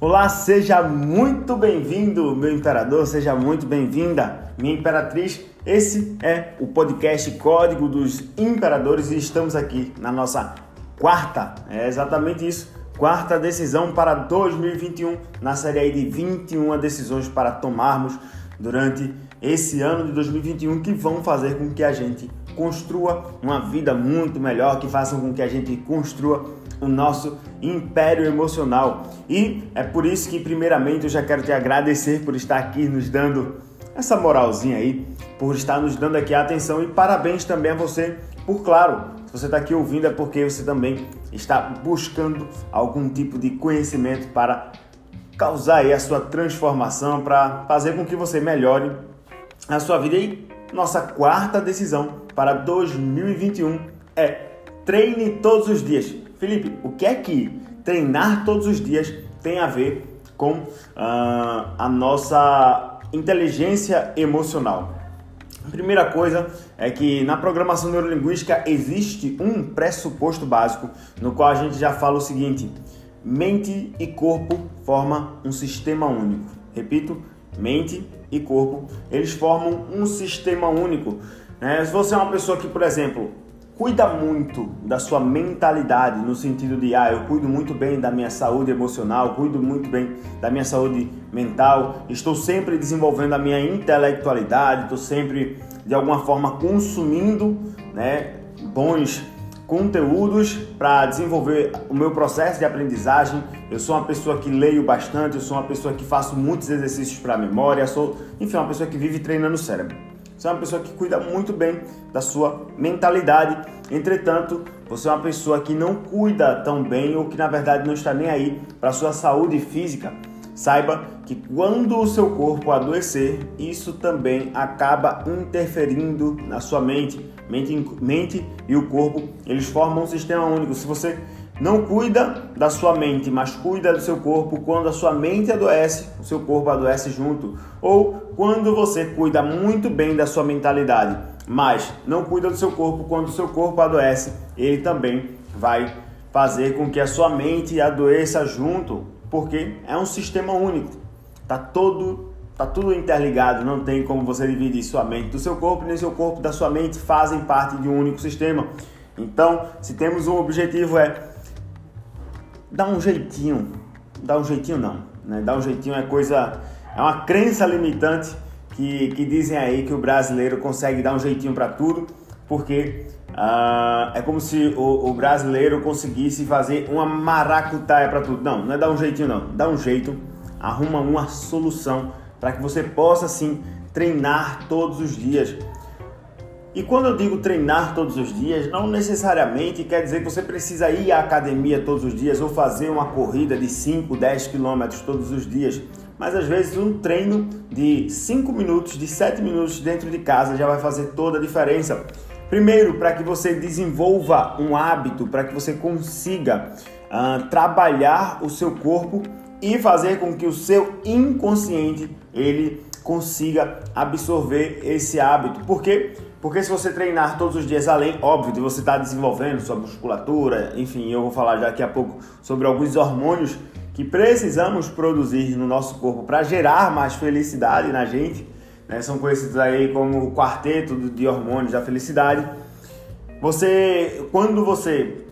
Olá, seja muito bem-vindo, meu imperador, seja muito bem-vinda, minha imperatriz. Esse é o podcast Código dos Imperadores e estamos aqui na nossa quarta, é exatamente isso, quarta decisão para 2021, na série aí de 21 decisões para tomarmos durante esse ano de 2021 que vão fazer com que a gente construa uma vida muito melhor, que façam com que a gente construa o nosso império emocional. E é por isso que, primeiramente, eu já quero te agradecer por estar aqui nos dando essa moralzinha aí, por estar nos dando aqui a atenção e parabéns também a você por, claro, se você está aqui ouvindo é porque você também está buscando algum tipo de conhecimento para causar aí a sua transformação, para fazer com que você melhore a sua vida. E nossa quarta decisão para 2021 é treine todos os dias. Felipe, o que é que treinar todos os dias tem a ver com uh, a nossa inteligência emocional? A primeira coisa é que na programação neurolinguística existe um pressuposto básico no qual a gente já fala o seguinte: mente e corpo formam um sistema único. Repito, mente e corpo, eles formam um sistema único. Né? Se você é uma pessoa que, por exemplo, cuida muito da sua mentalidade, no sentido de, ah, eu cuido muito bem da minha saúde emocional, cuido muito bem da minha saúde mental, estou sempre desenvolvendo a minha intelectualidade, estou sempre, de alguma forma, consumindo né, bons conteúdos para desenvolver o meu processo de aprendizagem. Eu sou uma pessoa que leio bastante, eu sou uma pessoa que faço muitos exercícios para a memória, sou, enfim, uma pessoa que vive treinando o cérebro. Você é uma pessoa que cuida muito bem da sua mentalidade. Entretanto, você é uma pessoa que não cuida tão bem ou que na verdade não está nem aí para a sua saúde física. Saiba que quando o seu corpo adoecer, isso também acaba interferindo na sua mente. Mente, mente e o corpo, eles formam um sistema único. Se você não cuida da sua mente, mas cuida do seu corpo. Quando a sua mente adoece, o seu corpo adoece junto. Ou quando você cuida muito bem da sua mentalidade, mas não cuida do seu corpo, quando o seu corpo adoece, ele também vai fazer com que a sua mente adoeça junto, porque é um sistema único. Tá todo tá tudo interligado, não tem como você dividir sua mente do seu corpo, nem seu corpo da sua mente fazem parte de um único sistema. Então, se temos um objetivo é dá um jeitinho. Dá um jeitinho não, né? Dá um jeitinho é coisa, é uma crença limitante que, que dizem aí que o brasileiro consegue dar um jeitinho para tudo, porque uh, é como se o, o, brasileiro conseguisse fazer uma maracutaia para tudo. Não, não é dar um jeitinho não, dá um jeito, arruma uma solução para que você possa sim treinar todos os dias. E quando eu digo treinar todos os dias, não necessariamente quer dizer que você precisa ir à academia todos os dias ou fazer uma corrida de 5, 10 quilômetros todos os dias. Mas às vezes um treino de 5 minutos, de 7 minutos dentro de casa já vai fazer toda a diferença. Primeiro, para que você desenvolva um hábito, para que você consiga uh, trabalhar o seu corpo e fazer com que o seu inconsciente ele consiga absorver esse hábito. Por quê? Porque se você treinar todos os dias, além, óbvio, de você estar tá desenvolvendo sua musculatura, enfim, eu vou falar daqui a pouco sobre alguns hormônios que precisamos produzir no nosso corpo para gerar mais felicidade na gente, né? são conhecidos aí como o quarteto de hormônios da felicidade. Você, quando você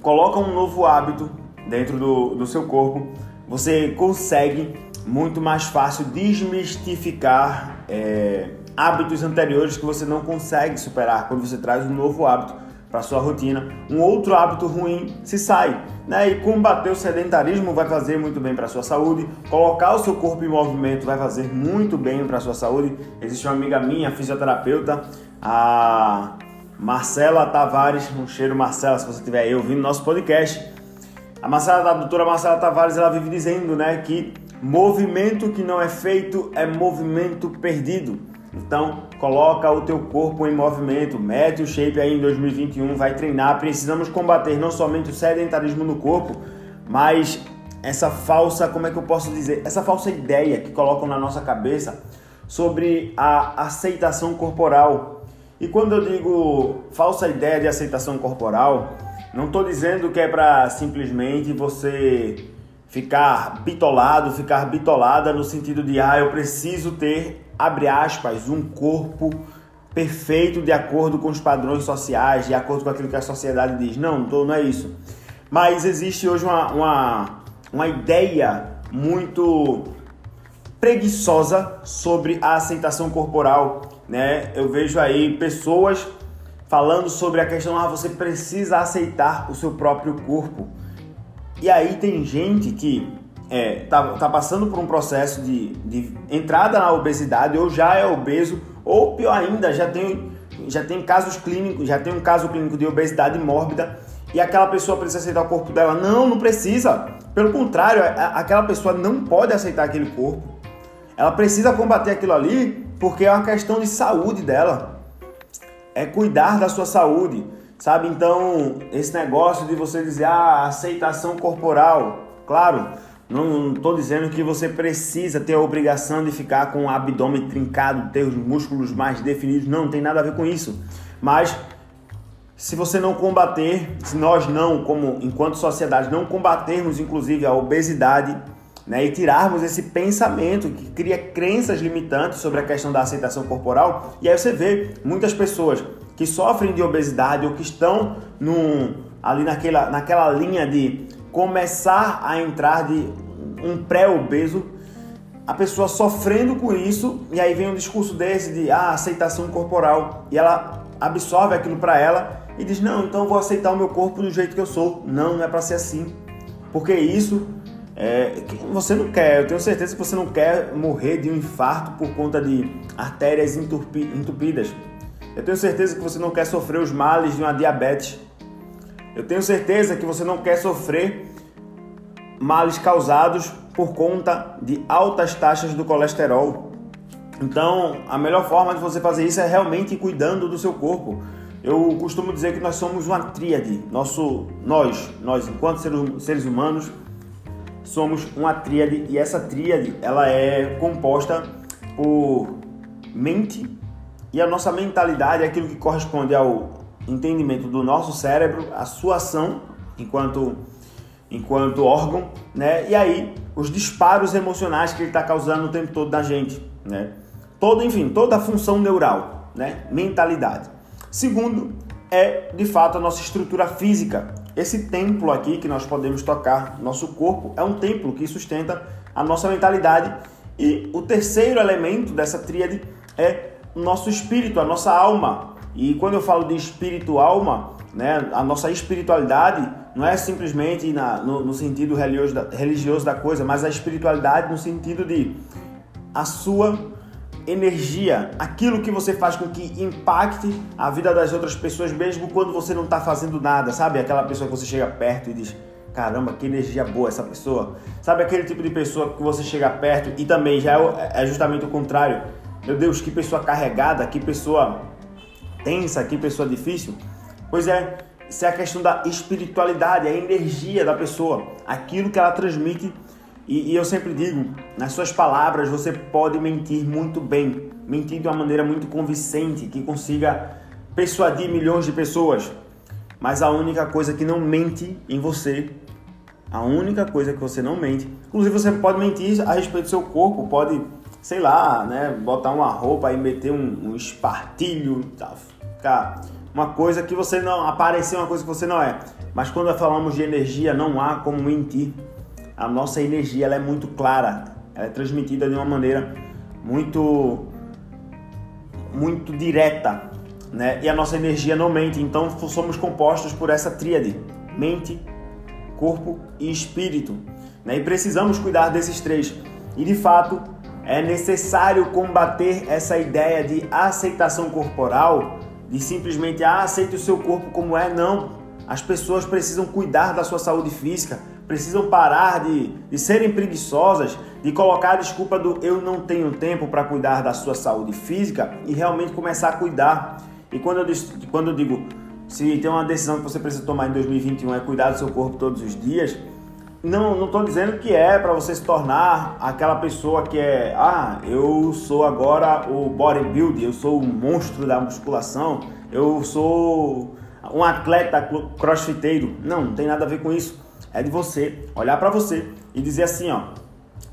coloca um novo hábito dentro do, do seu corpo, você consegue muito mais fácil desmistificar é, hábitos anteriores que você não consegue superar quando você traz um novo hábito para sua rotina. Um outro hábito ruim se sai, né? E combater o sedentarismo vai fazer muito bem para sua saúde. Colocar o seu corpo em movimento vai fazer muito bem para sua saúde. Existe uma amiga minha, fisioterapeuta, a Marcela Tavares, um cheiro Marcela, se você estiver aí ouvindo nosso podcast. A Marcela, a doutora Marcela Tavares, ela vive dizendo, né, que movimento que não é feito é movimento perdido. Então, coloca o teu corpo em movimento, mete o shape aí em 2021, vai treinar. Precisamos combater não somente o sedentarismo no corpo, mas essa falsa, como é que eu posso dizer? Essa falsa ideia que colocam na nossa cabeça sobre a aceitação corporal. E quando eu digo falsa ideia de aceitação corporal, não estou dizendo que é para simplesmente você ficar bitolado, ficar bitolada no sentido de ah, eu preciso ter, abre aspas, um corpo perfeito de acordo com os padrões sociais, de acordo com aquilo que a sociedade diz. Não, não é isso. Mas existe hoje uma, uma, uma ideia muito preguiçosa sobre a aceitação corporal, né? Eu vejo aí pessoas falando sobre a questão ah, você precisa aceitar o seu próprio corpo. E aí tem gente que é, tá, tá passando por um processo de, de entrada na obesidade ou já é obeso ou pior ainda, já tem, já tem casos clínicos, já tem um caso clínico de obesidade mórbida e aquela pessoa precisa aceitar o corpo dela. Não, não precisa. Pelo contrário, aquela pessoa não pode aceitar aquele corpo. Ela precisa combater aquilo ali porque é uma questão de saúde dela. É cuidar da sua saúde, sabe? Então, esse negócio de você dizer, ah, aceitação corporal, claro, não estou dizendo que você precisa ter a obrigação de ficar com o abdômen trincado, ter os músculos mais definidos. Não, não tem nada a ver com isso. Mas se você não combater, se nós não, como enquanto sociedade, não combatermos inclusive a obesidade, né, e tirarmos esse pensamento que cria crenças limitantes sobre a questão da aceitação corporal, e aí você vê muitas pessoas que sofrem de obesidade ou que estão num, ali naquela, naquela linha de começar a entrar de um pré-obeso, a pessoa sofrendo com isso, e aí vem um discurso desse de ah, aceitação corporal, e ela absorve aquilo para ela e diz: Não, então vou aceitar o meu corpo do jeito que eu sou. Não, não é para ser assim. Porque isso é, você não quer, eu tenho certeza que você não quer morrer de um infarto por conta de artérias entupidas. Eu tenho certeza que você não quer sofrer os males de uma diabetes. Eu tenho certeza que você não quer sofrer males causados por conta de altas taxas do colesterol. Então, a melhor forma de você fazer isso é realmente cuidando do seu corpo. Eu costumo dizer que nós somos uma tríade. Nosso, nós, nós enquanto seres humanos, somos uma tríade e essa tríade ela é composta por mente e a nossa mentalidade é aquilo que corresponde ao entendimento do nosso cérebro, a sua ação enquanto enquanto órgão, né? E aí os disparos emocionais que ele está causando o tempo todo da gente, né? Todo, enfim, toda a função neural, né? Mentalidade. Segundo é de fato a nossa estrutura física. Esse templo aqui que nós podemos tocar, nosso corpo, é um templo que sustenta a nossa mentalidade. E o terceiro elemento dessa tríade é o nosso espírito, a nossa alma. E quando eu falo de espírito alma, né, a nossa espiritualidade não é simplesmente na, no, no, sentido religioso da, religioso da coisa, mas a espiritualidade no sentido de a sua energia, aquilo que você faz com que impacte a vida das outras pessoas, mesmo quando você não está fazendo nada, sabe? Aquela pessoa que você chega perto e diz: Caramba, que energia boa essa pessoa. Sabe aquele tipo de pessoa que você chega perto e também já é, é justamente o contrário. Meu Deus, que pessoa carregada, que pessoa tensa, que pessoa difícil. Pois é, isso é a questão da espiritualidade, a energia da pessoa, aquilo que ela transmite. E, e, eu sempre digo, nas suas palavras você pode mentir muito bem, mentir de uma maneira muito convincente, que consiga persuadir milhões de pessoas. Mas a única coisa que não mente em você, a única coisa que você não mente, inclusive você pode mentir a respeito do seu corpo, pode, sei lá, né, botar uma roupa e meter um, um espartilho, tá, uma coisa que você não aparecer uma coisa que você não é. Mas quando falamos de energia, não há como mentir. A nossa energia ela é muito clara, ela é transmitida de uma maneira muito muito direta, né? E a nossa energia não mente. Então somos compostos por essa tríade: mente, corpo e espírito, né? E precisamos cuidar desses três. E de fato, é necessário combater essa ideia de aceitação corporal de simplesmente ah, aceite o seu corpo como é, não. As pessoas precisam cuidar da sua saúde física, precisam parar de, de serem preguiçosas, de colocar a desculpa do eu não tenho tempo para cuidar da sua saúde física e realmente começar a cuidar. E quando eu, quando eu digo se tem uma decisão que você precisa tomar em 2021 é cuidar do seu corpo todos os dias, não estou dizendo que é para você se tornar aquela pessoa que é, ah, eu sou agora o bodybuilder, eu sou o monstro da musculação, eu sou um atleta crossfiteiro. Não, não tem nada a ver com isso. é de você olhar para você e dizer assim, ó,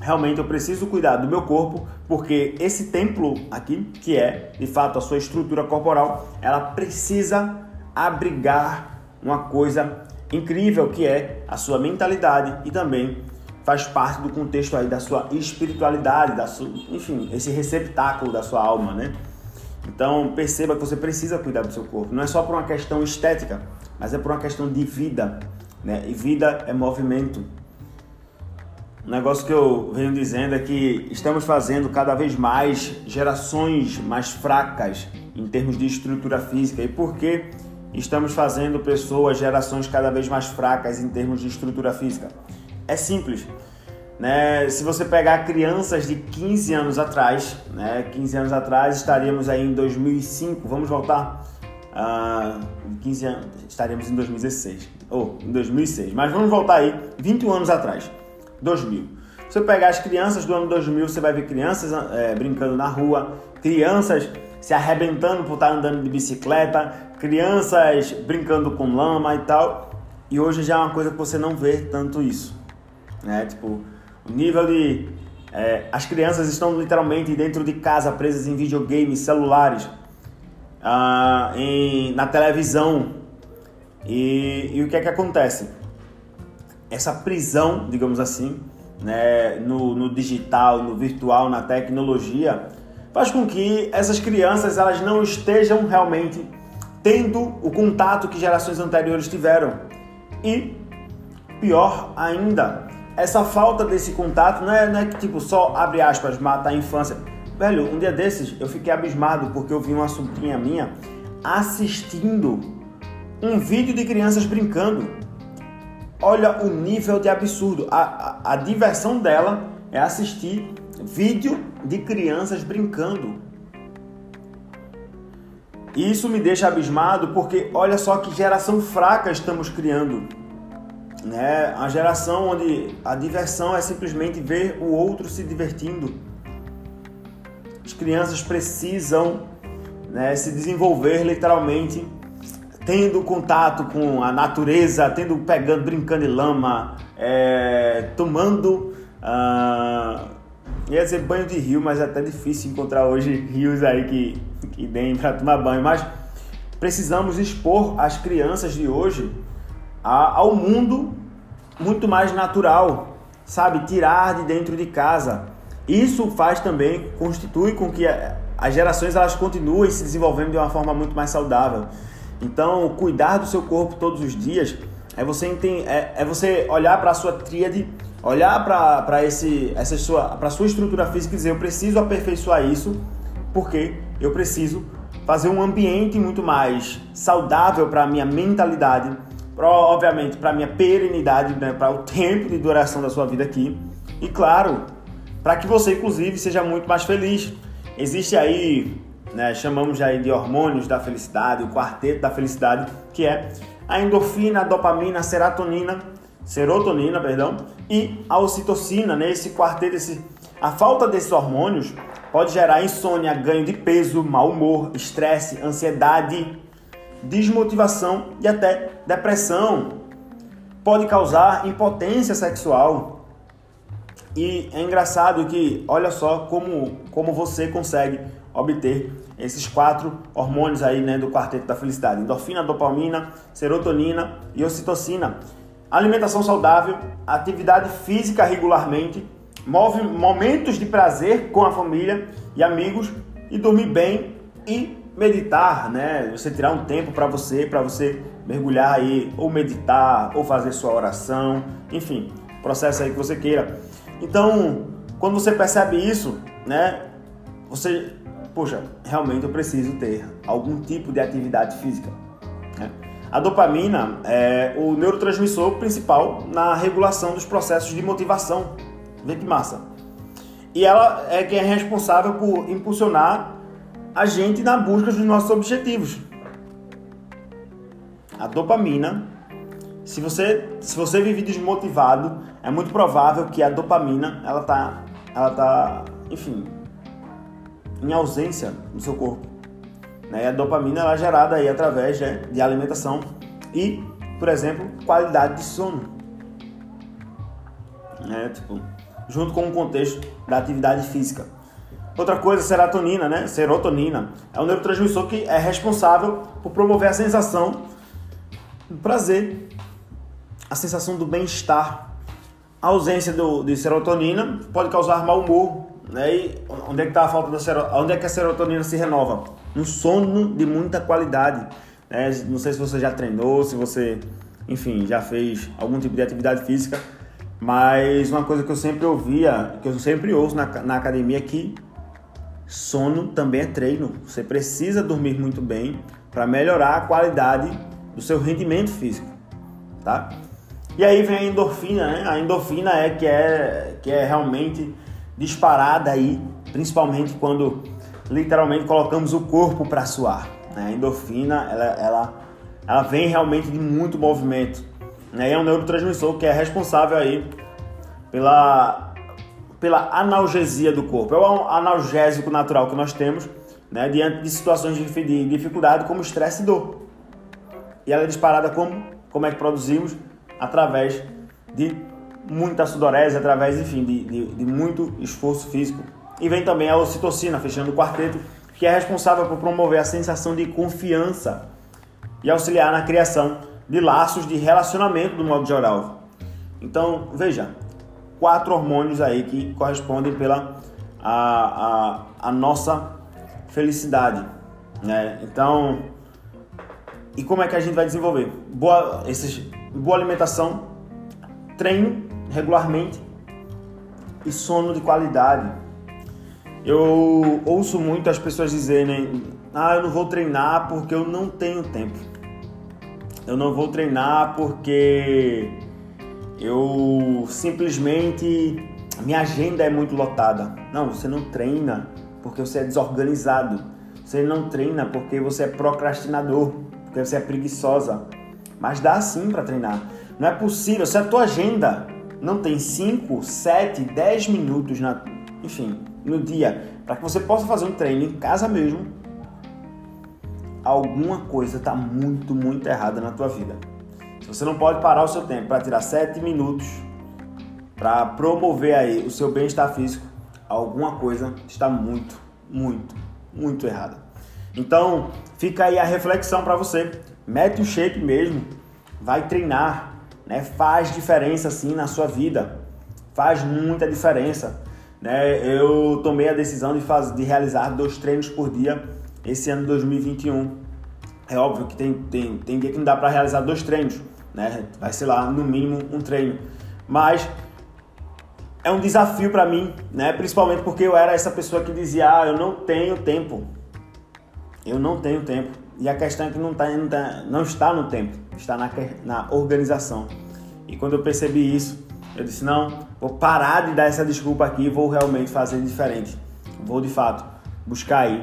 realmente eu preciso cuidar do meu corpo, porque esse templo aqui, que é de fato a sua estrutura corporal, ela precisa abrigar uma coisa incrível que é a sua mentalidade e também faz parte do contexto aí da sua espiritualidade, da sua, enfim, esse receptáculo da sua alma, né? Então perceba que você precisa cuidar do seu corpo. Não é só por uma questão estética, mas é por uma questão de vida, né? E vida é movimento. Um negócio que eu venho dizendo é que estamos fazendo cada vez mais gerações mais fracas em termos de estrutura física. E por que estamos fazendo pessoas, gerações cada vez mais fracas em termos de estrutura física? É simples. Né? Se você pegar crianças de 15 anos atrás, né? 15 anos atrás estaríamos aí em 2005, vamos voltar? Uh, 15 anos, estaríamos em 2016, ou em 2006, mas vamos voltar aí 21 anos atrás, 2000. Se você pegar as crianças do ano 2000, você vai ver crianças é, brincando na rua, crianças se arrebentando por estar andando de bicicleta, crianças brincando com lama e tal. E hoje já é uma coisa que você não vê tanto isso né? Tipo, o nível de é, as crianças estão literalmente dentro de casa, presas em videogames, celulares, ah, em, na televisão. E, e, o que é que acontece? Essa prisão, digamos assim, né, no, no digital, no virtual, na tecnologia, faz com que essas crianças elas não estejam realmente tendo o contato que gerações anteriores tiveram. E pior ainda, essa falta desse contato não é, não é que tipo só abre aspas mata a infância. Velho, um dia desses eu fiquei abismado porque eu vi uma sobrinha minha assistindo um vídeo de crianças brincando. Olha o nível de absurdo. A, a, a diversão dela é assistir vídeo de crianças brincando. E isso me deixa abismado porque olha só que geração fraca estamos criando né? A geração onde a diversão é simplesmente ver o outro se divertindo. As crianças precisam né, se desenvolver literalmente, tendo contato com a natureza, tendo pegando, brincando de lama, é, tomando, uh, ia dizer banho de rio, mas é até difícil encontrar hoje rios aí que que deem para tomar banho, mas precisamos expor as crianças de hoje a, ao mundo muito mais natural, sabe? Tirar de dentro de casa. Isso faz também, constitui com que as gerações elas continuem se desenvolvendo de uma forma muito mais saudável. Então, cuidar do seu corpo todos os dias é você, entender, é, é você olhar para a sua tríade, olhar para essa sua, para sua estrutura física e dizer: eu preciso aperfeiçoar isso, porque eu preciso fazer um ambiente muito mais saudável para a minha mentalidade, obviamente para minha perenidade, né, para o tempo de duração da sua vida aqui. E claro, para que você inclusive seja muito mais feliz. Existe aí, né, chamamos aí de hormônios da felicidade, o quarteto da felicidade, que é a endorfina, a dopamina, a serotonina, serotonina, perdão, e a ocitocina, né? Esse quarteto, esse, a falta desses hormônios pode gerar insônia, ganho de peso, mau humor, estresse, ansiedade, desmotivação e até depressão. Pode causar impotência sexual. E é engraçado que, olha só como, como você consegue obter esses quatro hormônios aí, né, do quarteto da felicidade: endorfina, dopamina, serotonina e ocitocina. Alimentação saudável, atividade física regularmente, momentos de prazer com a família e amigos e dormir bem e meditar, né? Você tirar um tempo para você, para você mergulhar aí, ou meditar, ou fazer sua oração, enfim, processo aí que você queira. Então, quando você percebe isso, né? Você, poxa, realmente eu preciso ter algum tipo de atividade física. Né? A dopamina é o neurotransmissor principal na regulação dos processos de motivação. Vê que massa. E ela é quem é responsável por impulsionar a gente na busca dos nossos objetivos. A dopamina, se você, se você vive desmotivado, é muito provável que a dopamina, ela tá, ela tá, enfim, em ausência no seu corpo. Né? A dopamina ela é gerada aí através né, de alimentação e, por exemplo, qualidade de sono. né? Tipo, junto com o contexto da atividade física. Outra coisa, serotonina, né? Serotonina é um neurotransmissor que é responsável por promover a sensação do prazer, a sensação do bem-estar. A ausência do, de serotonina pode causar mau humor, né? E onde é que está a falta da serotonina? Onde é que a serotonina se renova? No sono de muita qualidade. Né? Não sei se você já treinou, se você, enfim, já fez algum tipo de atividade física, mas uma coisa que eu sempre ouvia, que eu sempre ouço na, na academia é que sono também é treino. Você precisa dormir muito bem para melhorar a qualidade do seu rendimento físico, tá? E aí vem a endorfina, né? A endorfina é que é que é realmente disparada aí, principalmente quando literalmente colocamos o corpo para suar. Né? A endorfina, ela, ela, ela vem realmente de muito movimento. Né? E é um neurotransmissor que é responsável aí pela, pela analgesia do corpo. É o analgésico natural que nós temos né? diante de situações de, de dificuldade como estresse e dor. E ela é disparada como? Como é que produzimos? Através de muita sudorese, através, enfim, de, de, de muito esforço físico. E vem também a ocitocina, fechando o quarteto, que é responsável por promover a sensação de confiança e auxiliar na criação de laços de relacionamento do modo geral. Então, veja, quatro hormônios aí que correspondem pela a, a, a nossa felicidade, né? Então, e como é que a gente vai desenvolver? Boa, esses, boa alimentação, treino regularmente e sono de qualidade. Eu ouço muito as pessoas dizerem: "Ah, eu não vou treinar porque eu não tenho tempo. Eu não vou treinar porque eu simplesmente minha agenda é muito lotada". Não, você não treina porque você é desorganizado. Você não treina porque você é procrastinador, porque você é preguiçosa. Mas dá sim para treinar. Não é possível. Se a tua agenda não tem 5, 7, 10 minutos, na, enfim, no dia, para que você possa fazer um treino em casa mesmo, alguma coisa está muito, muito errada na tua vida. Se você não pode parar o seu tempo para tirar 7 minutos para promover aí o seu bem-estar físico, alguma coisa está muito, muito, muito errada. Então, fica aí a reflexão para você. Mete o shape mesmo, vai treinar, né? Faz diferença sim na sua vida, faz muita diferença. Né? Eu tomei a decisão de, fazer, de realizar dois treinos por dia esse ano de 2021. É óbvio que tem, tem, tem dia que não dá para realizar dois treinos, né? Vai ser lá no mínimo um treino, mas é um desafio para mim, né? Principalmente porque eu era essa pessoa que dizia, ah, eu não tenho tempo, eu não tenho tempo. E a questão é que não, tá, não, tá, não está no tempo, está na, na organização. E quando eu percebi isso, eu disse: não, vou parar de dar essa desculpa aqui e vou realmente fazer diferente. Vou de fato buscar aí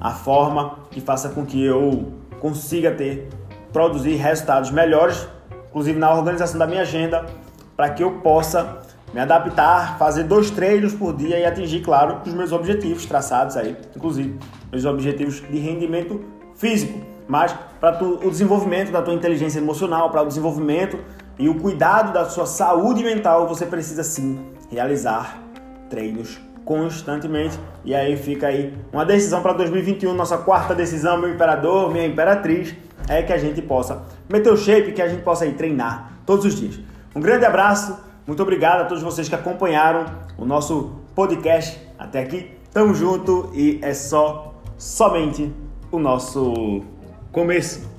a forma que faça com que eu consiga ter, produzir resultados melhores, inclusive na organização da minha agenda, para que eu possa me adaptar, fazer dois treinos por dia e atingir, claro, os meus objetivos traçados aí, inclusive meus objetivos de rendimento físico, mas para o desenvolvimento da tua inteligência emocional, para o desenvolvimento e o cuidado da sua saúde mental, você precisa sim realizar treinos constantemente. E aí fica aí uma decisão para 2021, nossa quarta decisão, meu imperador, minha imperatriz, é que a gente possa meter o shape, que a gente possa ir treinar todos os dias. Um grande abraço, muito obrigado a todos vocês que acompanharam o nosso podcast até aqui. Tamo junto e é só somente o nosso começo.